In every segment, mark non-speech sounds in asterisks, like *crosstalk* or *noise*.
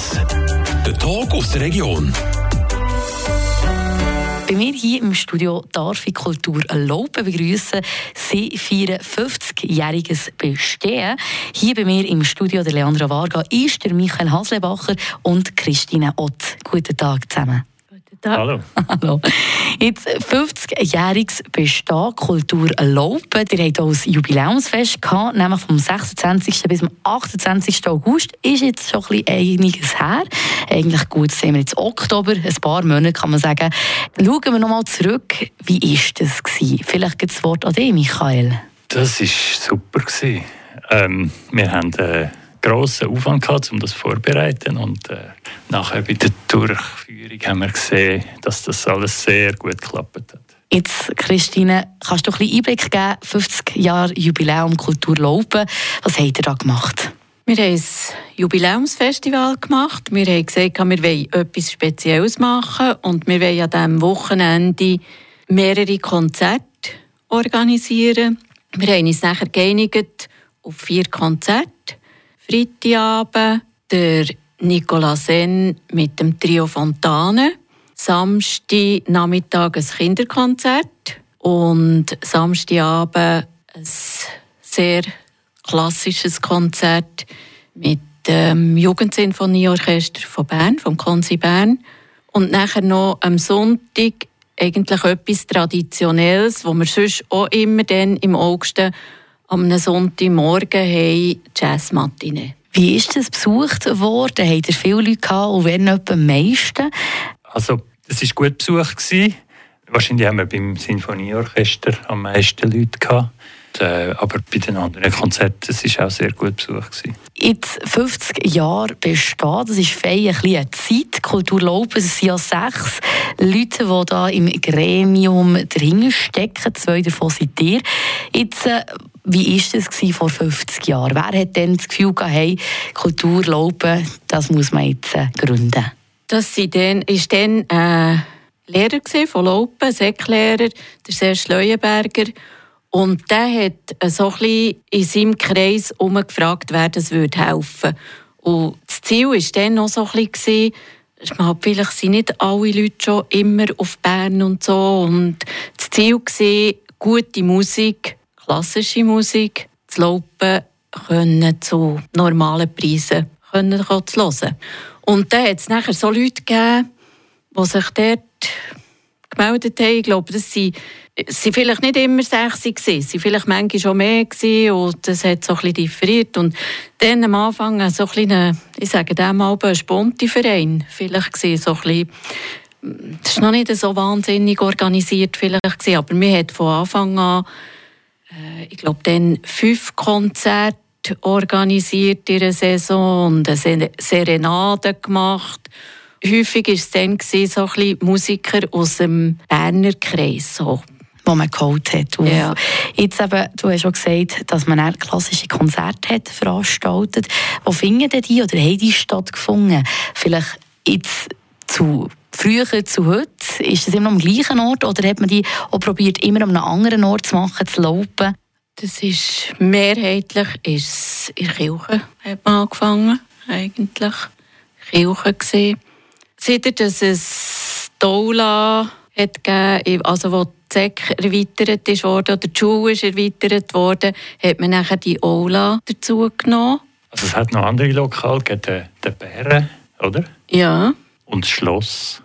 1. Der Tag aus der Region. Bei mir hier im Studio darf ich Kultur Laupen begrüßen. Sie feiern 50-jähriges Bestehen. Hier bei mir im Studio der Leandra Varga ist der Michael Haslebacher und Christine Ott. Guten Tag zusammen. Hallo. *laughs* Hallo. Jetzt 50-jähriges Bestehen Kultur Laupen. Ihr habt auch ein Jubiläumsfest gehabt, nämlich vom 26. bis zum 28. August. Ist jetzt schon ein einiges her. Eigentlich gut, sehen wir jetzt Oktober, ein paar Monate kann man sagen. Schauen wir nochmal zurück. Wie war das? Gewesen? Vielleicht gibt es das Wort an dich, Michael. Das war super. Ähm, wir haben äh, grossen Aufwand gehabt, um das vorzubereiten. Und äh, nachher bei der Durchführung haben wir gesehen, dass das alles sehr gut geklappt hat. Jetzt, Christine, kannst du ein bisschen Einblick geben? 50 Jahre Jubiläum Kultur Laupen. Was habt ihr da gemacht? Wir haben ein Jubiläumsfestival gemacht. Wir haben gesagt, wir wollen etwas Spezielles machen und wir wollen an diesem Wochenende mehrere Konzerte organisieren. Wir haben uns nachher geeinigt auf vier Konzerte. Freitagabend der Nicola Sen mit dem Trio Fontane. Samstag Nachmittag ein Kinderkonzert und Samstagabend ein sehr klassisches Konzert mit dem Jugendsinfonieorchester von Bern, vom Konzi Bern. Und nachher noch am Sonntag eigentlich etwas Traditionelles, wo wir sonst auch immer dann im August am Sonntagmorgen haben Jazzmatinee. Wie ist das besucht worden? Habt ihr viele Leute gehabt und wer noch am meisten? Also, es war gut besucht. Gewesen. Wahrscheinlich haben wir beim Sinfonieorchester am meisten Leute gehabt. Äh, aber bei den anderen Konzerten war es auch sehr gut besucht. Gewesen. Jetzt 50 Jahre besteht, das ist fein ein bisschen eine Zeit. Kultur Laupen, es sind ja sechs Leute, die da im Gremium drin stecken. Zwei davon sind ihr. Jetzt, äh, wie war das vor 50 Jahren? Wer hat denn das Gefühl gehabt, hey, Kultur Laupen, das muss man jetzt äh, gründen? Das war dann, ist dann äh, Lehrer von Laupen, Säcklehrer, der Serge Leuenberger. Und der hat so ein in seinem Kreis umgefragt, wer das würde helfen Und das Ziel war dann noch so ein bisschen, vielleicht sind nicht alle Leute schon immer auf Bern und so. Und das Ziel war, gute Musik, klassische Musik zu laufen können zu normalen Preisen können zu hören. Und dann hat es nachher so Leute gegeben, die sich dort gemeldet haben. Ich glaube, das sind, sind vielleicht nicht immer sechs gewesen, sie vielleicht manchmal schon mehr gewesen und das hat so ein differiert. Und dann am Anfang so ein kleiner, ich sage dem mal, ein Sponti-Verein vielleicht gewesen, so ein bisschen, das war noch nicht so wahnsinnig organisiert vielleicht aber wir hat von Anfang an, ich glaube, dann fünf Konzerte organisiert in der Saison und eine Serenade gemacht häufig war es dann so ein bisschen Musiker aus dem Berner Kreis. So wo man geholt hat. Ja. Jetzt eben, du hast schon gesagt, dass man klassische Konzerte hat veranstaltet. Wo finden die oder haben die stattgefunden? Vielleicht jetzt zu früher zu heute? Ist das immer am gleichen Ort oder hat man die auch probiert, immer an einem anderen Ort zu machen, zu laufen? Das ist mehrheitlich ist in der Kirche hat man angefangen, eigentlich. Kirche gesehen. Seit dass es Doula hat gegeben, also wo die SEC erweitert ist worden, oder die Schule ist erweitert worden, hat man nachher die Ola dazu genommen. Also es hat noch andere Lokale gegeben, den Bären, oder? Ja. Und das Schloss.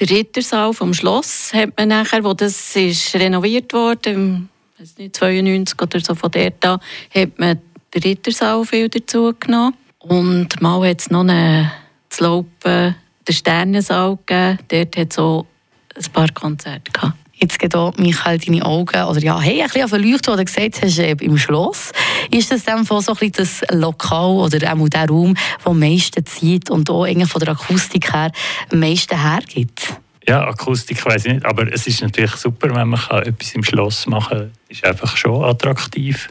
Der Rittersaal vom Schloss hat man nachher, wo das ist renoviert wurde, weiß nicht, 92 oder so von der da, hat man den Rittersaal viel dazu genommen. Und mal hat es noch eine Slope den Sternensaal gegeben. Dort hat es auch ein paar Konzerte gehabt. Jetzt geht Michael, deine Augen, oder ja, hey, ein bisschen verleuchtet, wo du gesagt hast, äh, im Schloss. Ist das dann so ein bisschen das Lokal oder auch der Raum, der am meisten zieht und auch von der Akustik her am meisten hergibt? Ja, Akustik weiß ich nicht, aber es ist natürlich super, wenn man etwas im Schloss machen kann. ist einfach schon attraktiv.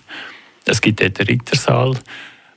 Es gibt dort den Rittersaal,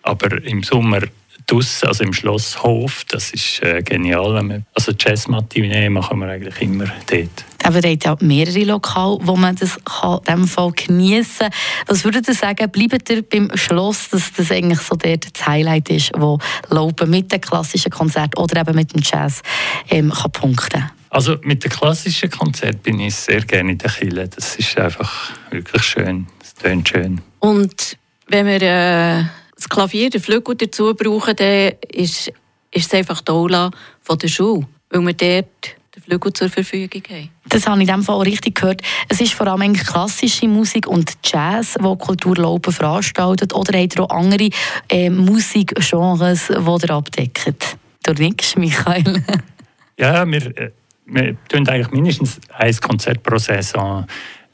aber im Sommer draussen, also im Schlosshof. Das ist äh, genial. Also Jazz-Matinee machen wir eigentlich immer dort. Aber ihr habt ja mehrere Lokale, wo man das kann, in diesem Fall geniessen kann. Was würdet ihr sagen, bleibt ihr beim Schloss, dass das eigentlich so dort das Highlight ist, wo Laupen mit dem klassischen Konzert oder eben mit dem Jazz ähm, kann punkten Also mit dem klassischen Konzert bin ich sehr gerne in der Kille. Das ist einfach wirklich schön. Es tönt schön. Und wenn wir äh, das Klavier, den Flügel dazu brauchen, dann ist, ist es einfach die Aula von der Schule, weil wir dort den Flügel zur Verfügung haben. Das habe ich in dem Fall auch richtig gehört. Es ist vor allem klassische Musik und Jazz, die Kulturlauben veranstaltet. Oder habt ihr auch andere äh, Musikgenres, die ihr abdeckt? Du nickst, Michael. *laughs* ja, wir, äh, wir tun eigentlich mindestens ein Konzert pro Saison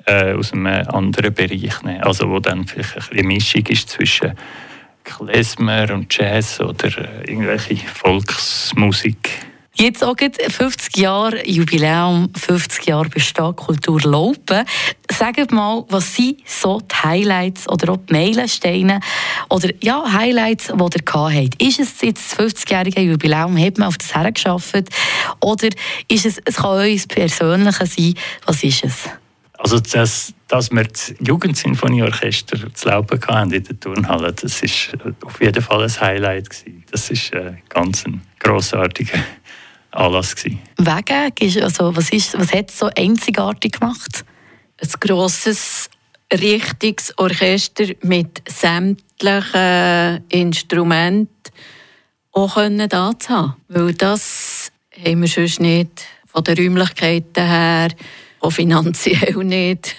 äh, aus einem anderen Bereich nehmen. Also wo dann vielleicht ein bisschen Mischung ist zwischen Klezmer und Jazz oder äh, irgendwelche Volksmusik. Jetzt auch 50 Jahre Jubiläum, 50 Jahre Bestand Kultur Laupen. Mal, was sind so die Highlights oder auch die Meilensteine oder ja, Highlights, die ihr gehabt habt? Ist es jetzt das 50-jährige Jubiläum, hat man auf das hergeschafft? Oder ist es, es kann euer Persönliche sein, was ist es? Also das, dass wir das Jugendsinfonieorchester zu Laupen hatten in der Turnhalle, das ist auf jeden Fall ein Highlight gewesen. Das ist äh, ganz ein grossartiger *laughs* Anlass gewesen. Wegen, also was, ist, was hat es so einzigartig gemacht? Ein grosses, richtiges Orchester mit sämtlichen Instrumenten auch können da zu haben. Weil das haben wir sonst nicht von den Räumlichkeiten her, auch finanziell nicht.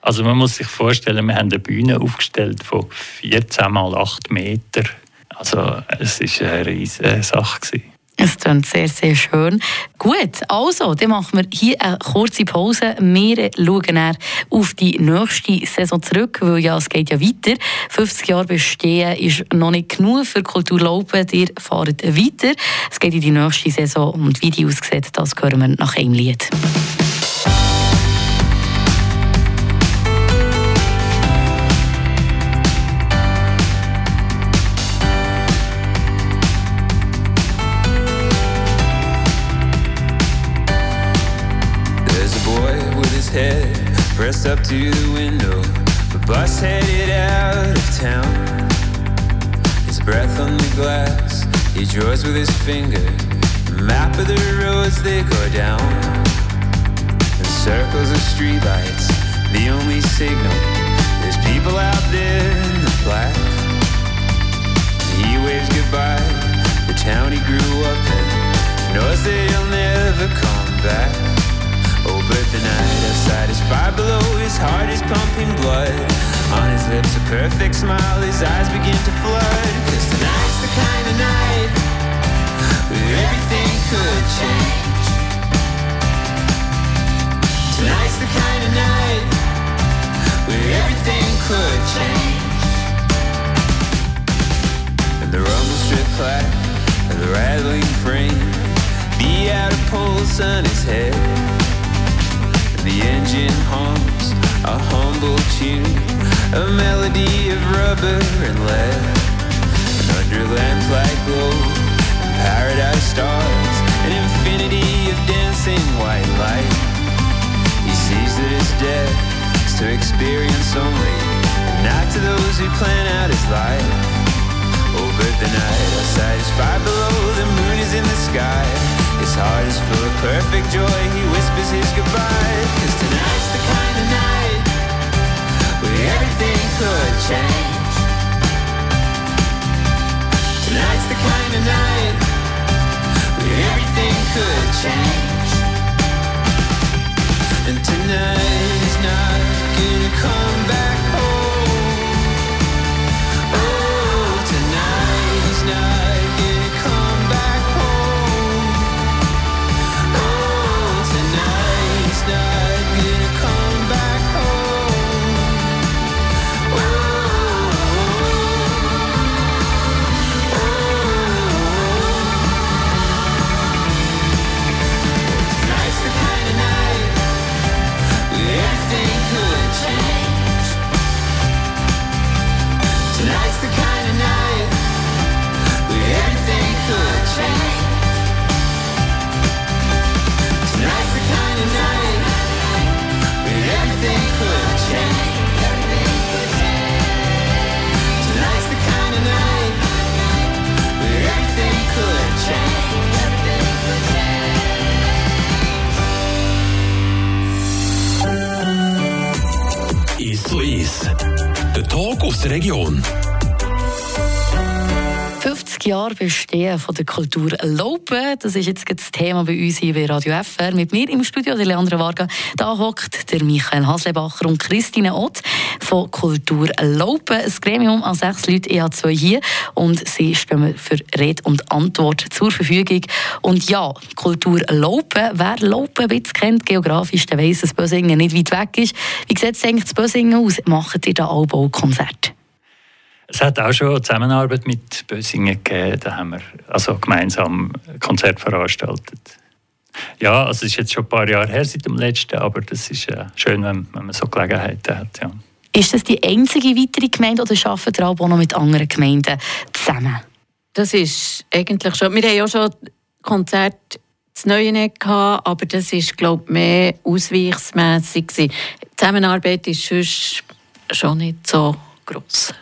Also man muss sich vorstellen, wir haben eine Bühne aufgestellt von 14 mal 8 Meter. Also es war eine riesige Sache. Es klingt sehr, sehr schön. Gut, also, dann machen wir hier eine kurze Pause. Wir schauen auf die nächste Saison zurück, weil ja, es geht ja weiter. 50 Jahre bestehen ist noch nicht genug für Kulturlauben. Ihr fahrt weiter. Es geht in die nächste Saison und wie die aussieht, das hören wir nach einem Lied. Pressed up to the window. The bus headed out of town. His breath on the glass, he draws with his finger. The map of the roads they go down. The circles of streetlights, the only signal. There's people out there in the black. He waves goodbye. The town he grew up in knows that he'll never come lips a perfect smile His eyes begin to flood. Cause tonight's the kind of night Where everything could change. Tonight's the kind of night Where everything could change. And the rumble strip clack And the rattling frame The outer pulse on his head. The engine hums a humble tune, a melody of rubber and lead. And under lamplight glow, and paradise stars, an infinity of dancing white light. He sees that his death is to experience only, and not to those who plan out his life. Oh, Over the night outside is far below, the moon is in the sky. His heart is full of perfect joy. He whispers his goodbye. Cause tonight's the shine. Der Region. 50 Jahre Bestehen von der Kultur Laupen. Das ist jetzt das Thema bei uns hier bei Radio FR. Mit mir im Studio, der Leandra Varga. Da hockt der Michael Haslebacher und Christine Ott von Kultur Laupen. Ein Gremium an sechs Leute, ich habe zwei hier. Und sie stehen für Rede und Antwort zur Verfügung. Und ja, Kultur Laupen. Wer Laupen ein bisschen kennt, geografisch, der weiss, dass Bösingen nicht weit weg ist. Wie sieht es eigentlich zu Bösingen aus? Macht ihr da auch Konzerte? Es hat auch schon Zusammenarbeit mit Bösingen gegeben. Da haben wir also gemeinsam ein Konzert veranstaltet. Ja, also es ist jetzt schon ein paar Jahre her seit dem letzten, aber das ist äh, schön, wenn, wenn, man so Gelegenheiten hat. Ja. Ist das die einzige weitere Gemeinde oder arbeitet ihr auch noch mit anderen Gemeinden zusammen? Das ist eigentlich schon. Wir haben ja schon Konzerte das Neue nicht gehabt, aber das ist glaube ich mehr ausweichsmässig Die Zusammenarbeit ist sonst schon nicht so groß.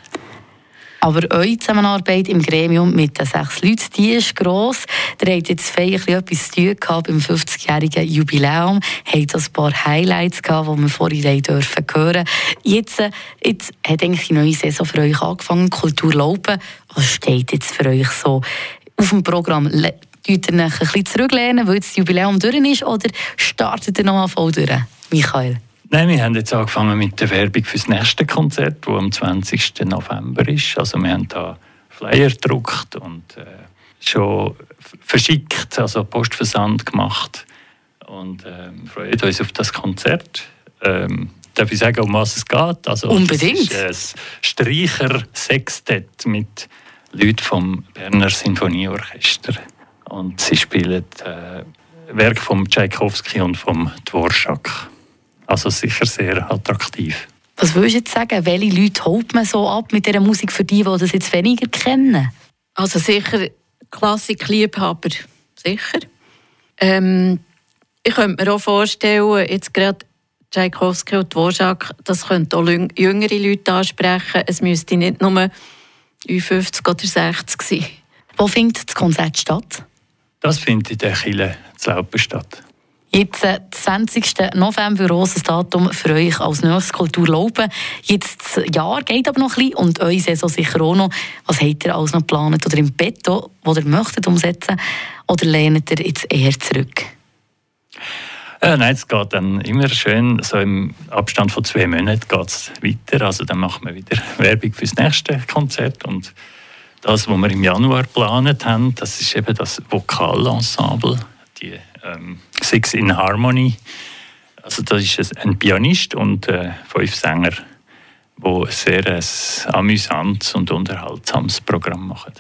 Aber eure Zusammenarbeit im Gremium mit den sechs Leuten, die ist gross. Ihr habt jetzt feierlich etwas zu tun gehabt beim 50-jährigen Jubiläum. Habt ein paar Highlights gehabt, die wir vorhin dürfen. Jetzt, äh, jetzt hat eigentlich die neue Saison für euch angefangen, Kultur laufen. Was steht jetzt für euch so auf dem Programm? Tut ihr ein bisschen zurücklehnen, weil das Jubiläum durch ist, oder startet ihr nochmal voll durch? Michael? Nein, wir haben jetzt angefangen mit der Werbung für das nächste Konzert, das am 20. November ist. Also wir haben da Flyer gedruckt und äh, schon verschickt, also Postversand gemacht und äh, freuen uns auf das Konzert. Ähm, darf ich sagen, um was es geht? Also, Unbedingt. Es ist ein Streicher-Sextett mit Leuten vom Berner Sinfonieorchester. Und sie spielen äh, Werke von Tchaikovsky und vom Dvorak. Also sicher sehr attraktiv. Was würdest du jetzt sagen, welche Leute holt man so ab mit dieser Musik für die, die das jetzt weniger kennen? Also sicher Klassik-Liebhaber, sicher. Ähm, ich könnte mir auch vorstellen, jetzt gerade Tchaikovsky und Dvorak, das könnte auch jüngere Leute ansprechen. Es müsste nicht nur 50 oder 60 sein. Wo findet das Konzert statt? Das findet in der Kille zu Laupen statt. Jetzt, äh, 20. November, großes Datum für euch als nächstes Kultur Laupen. Jetzt das Jahr geht aber noch ein bisschen und eure Saison sicher auch noch. Was habt ihr alles noch geplant oder im Petto, was ihr möchtet umsetzen oder lehnt ihr jetzt eher zurück? Äh, nein, es geht dann immer schön, so im Abstand von zwei Monaten geht es weiter. Also dann machen wir wieder Werbung für das nächste Konzert und das, was wir im Januar geplant haben, das ist eben das Vokalensemble, ähm, Six in Harmony. Also das ist ein Pianist und äh, fünf Sänger, die ein sehr ein äh, amüsantes und unterhaltsames Programm machen.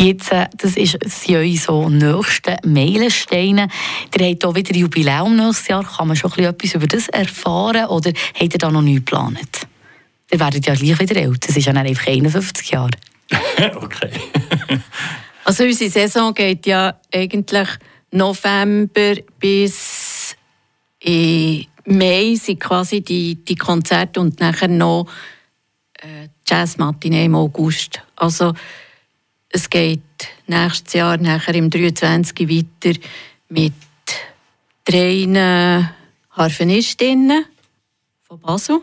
Jetzt, äh, das ist eure so nächsten Meilensteine. Ihr habt hier wieder Jubiläum nächstes Jahr. Kann man schon etwas über das erfahren oder habt ihr da noch nichts geplant? Ihr werdet ja gleich wieder älter. Das ist ja einfach 51 Jahre. *laughs* okay. also unsere Saison geht ja eigentlich November bis in Mai sind quasi die, die Konzerte und nachher noch äh, Jazzmatinee im August. Also es geht nächstes Jahr nachher im 23. weiter mit drei Harfenistinnen von Basel.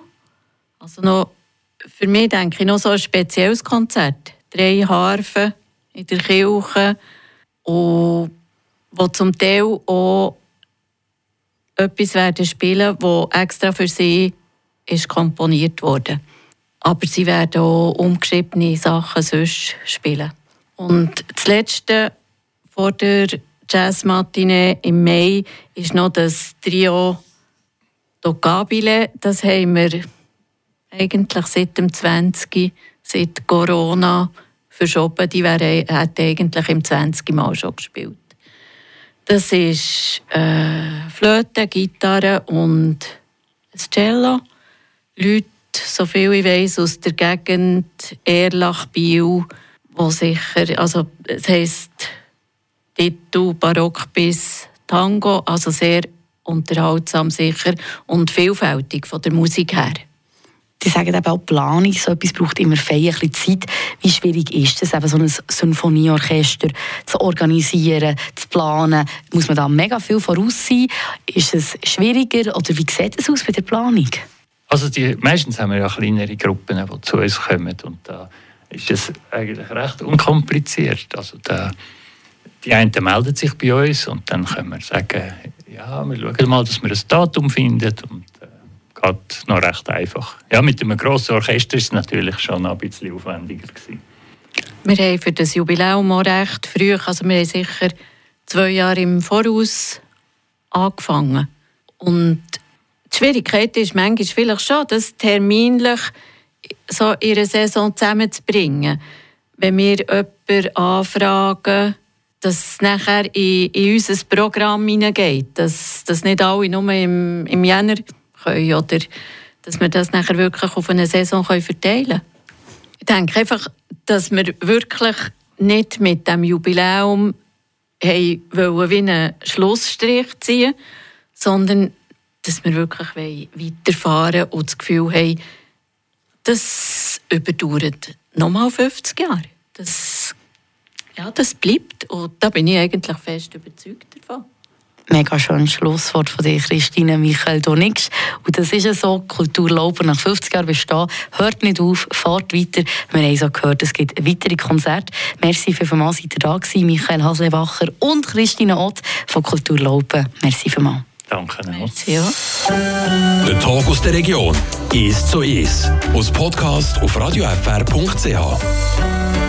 Also noch, für mich denke ich noch so ein spezielles Konzert. Drei Harfen in der Kirche und die zum Teil auch etwas werden spielen, das extra für sie ist komponiert wurde. Aber sie werden auch umgeschriebene Sachen sonst spielen. Und das Letzte vor der Jazzmatinee im Mai ist noch das Trio Docabile. Das haben wir eigentlich seit dem 20. seit Corona verschoben. Die wären, eigentlich im 20. Mal schon gespielt. Das ist äh, Flöte, Gitarre und ein Cello. Leute, soviel ich weiß, aus der Gegend Erlach, Biel, wo sicher, also es heisst Titel Barock bis Tango, also sehr unterhaltsam sicher und vielfältig von der Musik her. Die sagen eben auch, Planung, so etwas braucht immer ein Zeit. Wie schwierig ist es, eben so ein Symphonieorchester zu organisieren, zu planen? Muss man da mega viel voraus sein? Ist es schwieriger oder wie sieht es aus bei der Planung? Also die, meistens haben wir ja kleinere Gruppen, die zu uns kommen und da ist es eigentlich recht unkompliziert. Also da, die einen melden sich bei uns und dann können wir sagen, ja, wir schauen mal, dass wir ein Datum finden und äh, geht noch recht einfach. Ja, mit einem grossen Orchester ist es natürlich schon ein bisschen aufwendiger gewesen. Wir haben für das Jubiläum auch recht früh, also wir haben sicher zwei Jahre im Voraus angefangen. Und die Schwierigkeit ist manchmal vielleicht schon, das terminlich so in einer Saison zusammenzubringen. Wenn wir jemanden anfragen, dass es nachher in, in unser Programm hineingeht, dass, dass nicht alle nur im, im Jänner können oder dass wir das nachher wirklich auf eine Saison können verteilen können. Ich denke einfach, dass wir wirklich nicht mit dem Jubiläum wollen, wie einen Schlussstrich ziehen sondern dass wir wirklich weiterfahren und das Gefühl haben, das überdauert nochmal 50 Jahre. Das, ja, das bleibt und da bin ich eigentlich fest überzeugt davon. Mega schönes Schlusswort von dir, Christine Michael Donix. Und das ist ja so, Kultur Laupen nach 50 Jahren bestehen, hört nicht auf, fahrt weiter. Wir haben so gehört, es gibt weitere Konzerte. Merci für vielmals, seid ihr da gewesen, Michael Haslewacher und Christine Ott von Kultur Laupen. Merci vielmals. Danke auch. Merci, ja. Der Tag aus der Region. Ist so ist. Aus Podcast auf radiofr.ch.